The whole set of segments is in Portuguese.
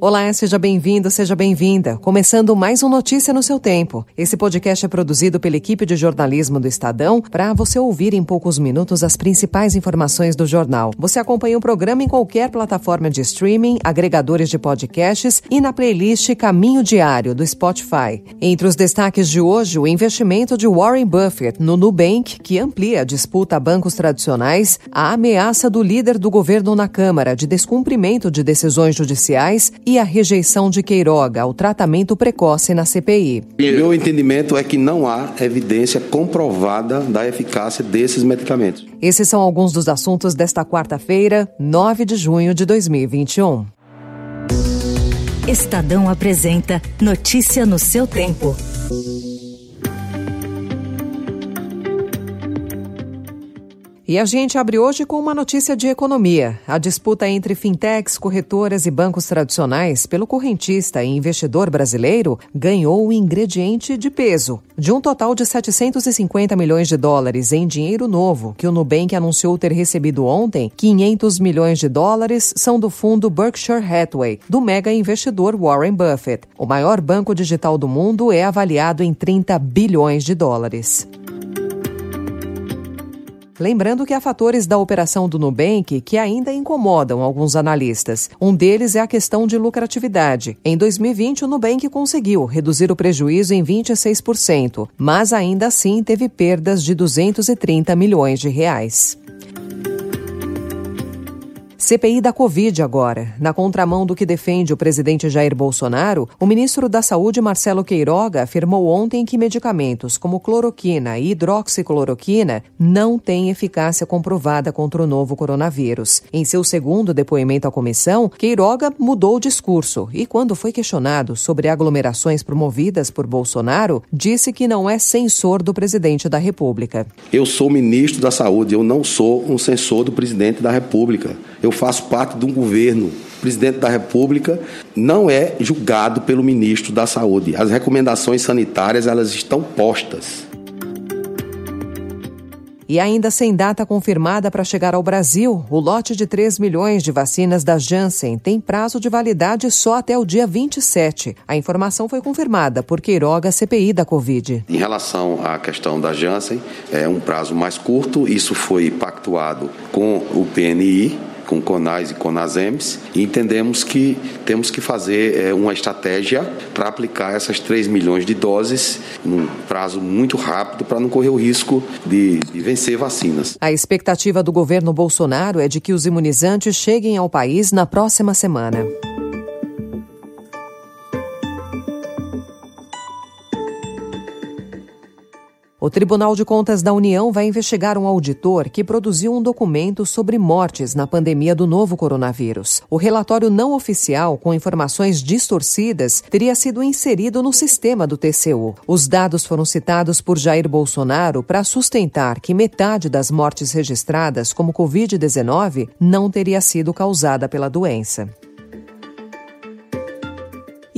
Olá, seja bem-vindo, seja bem-vinda. Começando mais um Notícia no seu tempo. Esse podcast é produzido pela equipe de jornalismo do Estadão para você ouvir em poucos minutos as principais informações do jornal. Você acompanha o programa em qualquer plataforma de streaming, agregadores de podcasts e na playlist Caminho Diário do Spotify. Entre os destaques de hoje, o investimento de Warren Buffett no Nubank, que amplia a disputa a bancos tradicionais, a ameaça do líder do governo na Câmara de descumprimento de decisões judiciais e a rejeição de Queiroga ao tratamento precoce na CPI. Meu entendimento é que não há evidência comprovada da eficácia desses medicamentos. Esses são alguns dos assuntos desta quarta-feira, 9 de junho de 2021. Estadão apresenta Notícia no seu tempo. E a gente abre hoje com uma notícia de economia. A disputa entre fintechs, corretoras e bancos tradicionais pelo correntista e investidor brasileiro ganhou um ingrediente de peso. De um total de 750 milhões de dólares em dinheiro novo que o Nubank anunciou ter recebido ontem, 500 milhões de dólares são do fundo Berkshire Hathaway, do mega investidor Warren Buffett. O maior banco digital do mundo é avaliado em 30 bilhões de dólares. Lembrando que há fatores da operação do Nubank que ainda incomodam alguns analistas. Um deles é a questão de lucratividade. Em 2020, o Nubank conseguiu reduzir o prejuízo em 26%, mas ainda assim teve perdas de 230 milhões de reais. CPI da Covid agora. Na contramão do que defende o presidente Jair Bolsonaro, o ministro da Saúde, Marcelo Queiroga, afirmou ontem que medicamentos como cloroquina e hidroxicloroquina não têm eficácia comprovada contra o novo coronavírus. Em seu segundo depoimento à comissão, Queiroga mudou o discurso e, quando foi questionado sobre aglomerações promovidas por Bolsonaro, disse que não é censor do presidente da República. Eu sou ministro da Saúde, eu não sou um censor do presidente da República. Eu faço parte de um governo. O presidente da República não é julgado pelo ministro da Saúde. As recomendações sanitárias elas estão postas. E ainda sem data confirmada para chegar ao Brasil, o lote de 3 milhões de vacinas da Janssen tem prazo de validade só até o dia 27. A informação foi confirmada por Queiroga, CPI da Covid. Em relação à questão da Janssen, é um prazo mais curto, isso foi pactuado com o PNI, com CONAS e CONASEMS e entendemos que temos que fazer é, uma estratégia para aplicar essas 3 milhões de doses num prazo muito rápido para não correr o risco de, de vencer vacinas. A expectativa do governo Bolsonaro é de que os imunizantes cheguem ao país na próxima semana. O Tribunal de Contas da União vai investigar um auditor que produziu um documento sobre mortes na pandemia do novo coronavírus. O relatório não oficial, com informações distorcidas, teria sido inserido no sistema do TCU. Os dados foram citados por Jair Bolsonaro para sustentar que metade das mortes registradas como Covid-19 não teria sido causada pela doença.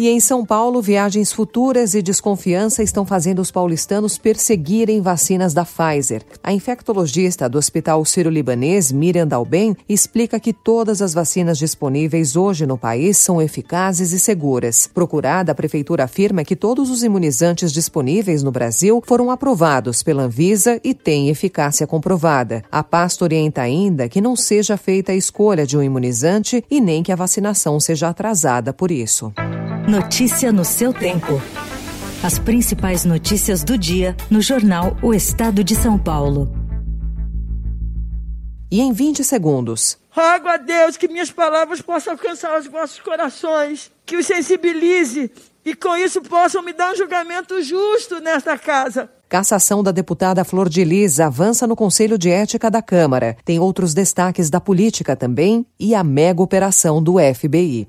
E em São Paulo, viagens futuras e desconfiança estão fazendo os paulistanos perseguirem vacinas da Pfizer. A infectologista do Hospital Sírio-Libanês, Miriam Dalben, explica que todas as vacinas disponíveis hoje no país são eficazes e seguras. Procurada, a prefeitura afirma que todos os imunizantes disponíveis no Brasil foram aprovados pela Anvisa e têm eficácia comprovada. A pasta orienta ainda que não seja feita a escolha de um imunizante e nem que a vacinação seja atrasada por isso. Notícia no seu tempo. As principais notícias do dia no jornal O Estado de São Paulo. E em 20 segundos. Rogo a Deus que minhas palavras possam alcançar os vossos corações, que os sensibilize e com isso possam me dar um julgamento justo nesta casa. Cassação da deputada Flor de Lis avança no Conselho de Ética da Câmara. Tem outros destaques da política também e a mega operação do FBI.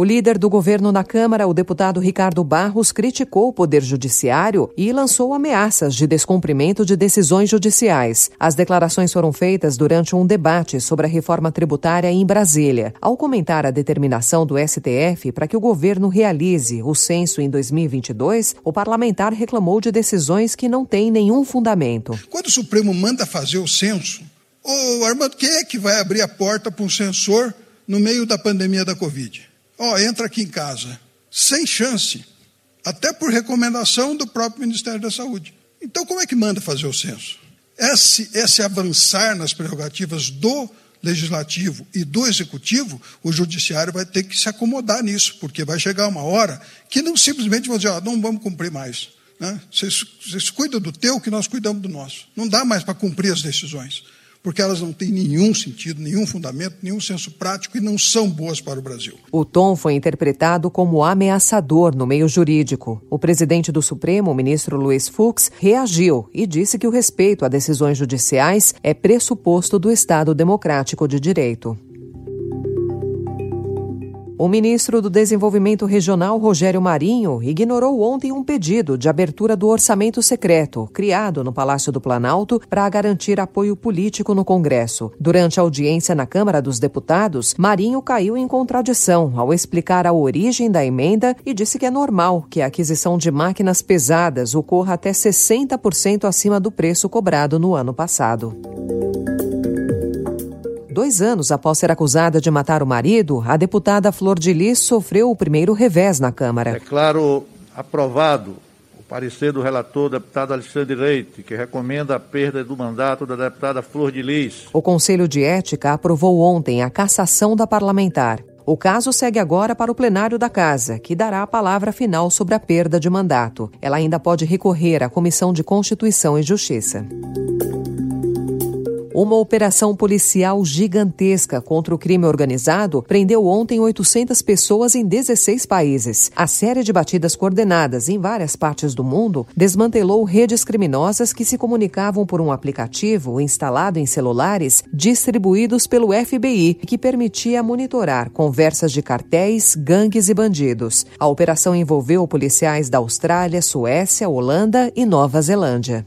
O líder do governo na Câmara, o deputado Ricardo Barros, criticou o Poder Judiciário e lançou ameaças de descumprimento de decisões judiciais. As declarações foram feitas durante um debate sobre a reforma tributária em Brasília. Ao comentar a determinação do STF para que o governo realize o censo em 2022, o parlamentar reclamou de decisões que não têm nenhum fundamento. Quando o Supremo manda fazer o censo, ô Armando, quem é que vai abrir a porta para um censor no meio da pandemia da Covid? Ó, oh, entra aqui em casa. Sem chance. Até por recomendação do próprio Ministério da Saúde. Então, como é que manda fazer o censo? Esse, esse avançar nas prerrogativas do legislativo e do executivo, o judiciário vai ter que se acomodar nisso, porque vai chegar uma hora que não simplesmente vão dizer, ah, não vamos cumprir mais. Né? Vocês, vocês cuidam do teu, que nós cuidamos do nosso. Não dá mais para cumprir as decisões porque elas não têm nenhum sentido, nenhum fundamento, nenhum senso prático e não são boas para o Brasil. O tom foi interpretado como ameaçador no meio jurídico. O presidente do Supremo, o ministro Luiz Fux, reagiu e disse que o respeito a decisões judiciais é pressuposto do Estado democrático de direito. O ministro do Desenvolvimento Regional, Rogério Marinho, ignorou ontem um pedido de abertura do orçamento secreto, criado no Palácio do Planalto para garantir apoio político no Congresso. Durante a audiência na Câmara dos Deputados, Marinho caiu em contradição ao explicar a origem da emenda e disse que é normal que a aquisição de máquinas pesadas ocorra até 60% acima do preço cobrado no ano passado. Dois anos após ser acusada de matar o marido, a deputada Flor de Lis sofreu o primeiro revés na Câmara. É claro, aprovado o parecer do relator, deputado Alexandre Leite, que recomenda a perda do mandato da deputada Flor de Lis. O Conselho de Ética aprovou ontem a cassação da parlamentar. O caso segue agora para o plenário da Casa, que dará a palavra final sobre a perda de mandato. Ela ainda pode recorrer à Comissão de Constituição e Justiça. Uma operação policial gigantesca contra o crime organizado prendeu ontem 800 pessoas em 16 países. A série de batidas coordenadas em várias partes do mundo desmantelou redes criminosas que se comunicavam por um aplicativo instalado em celulares distribuídos pelo FBI, que permitia monitorar conversas de cartéis, gangues e bandidos. A operação envolveu policiais da Austrália, Suécia, Holanda e Nova Zelândia.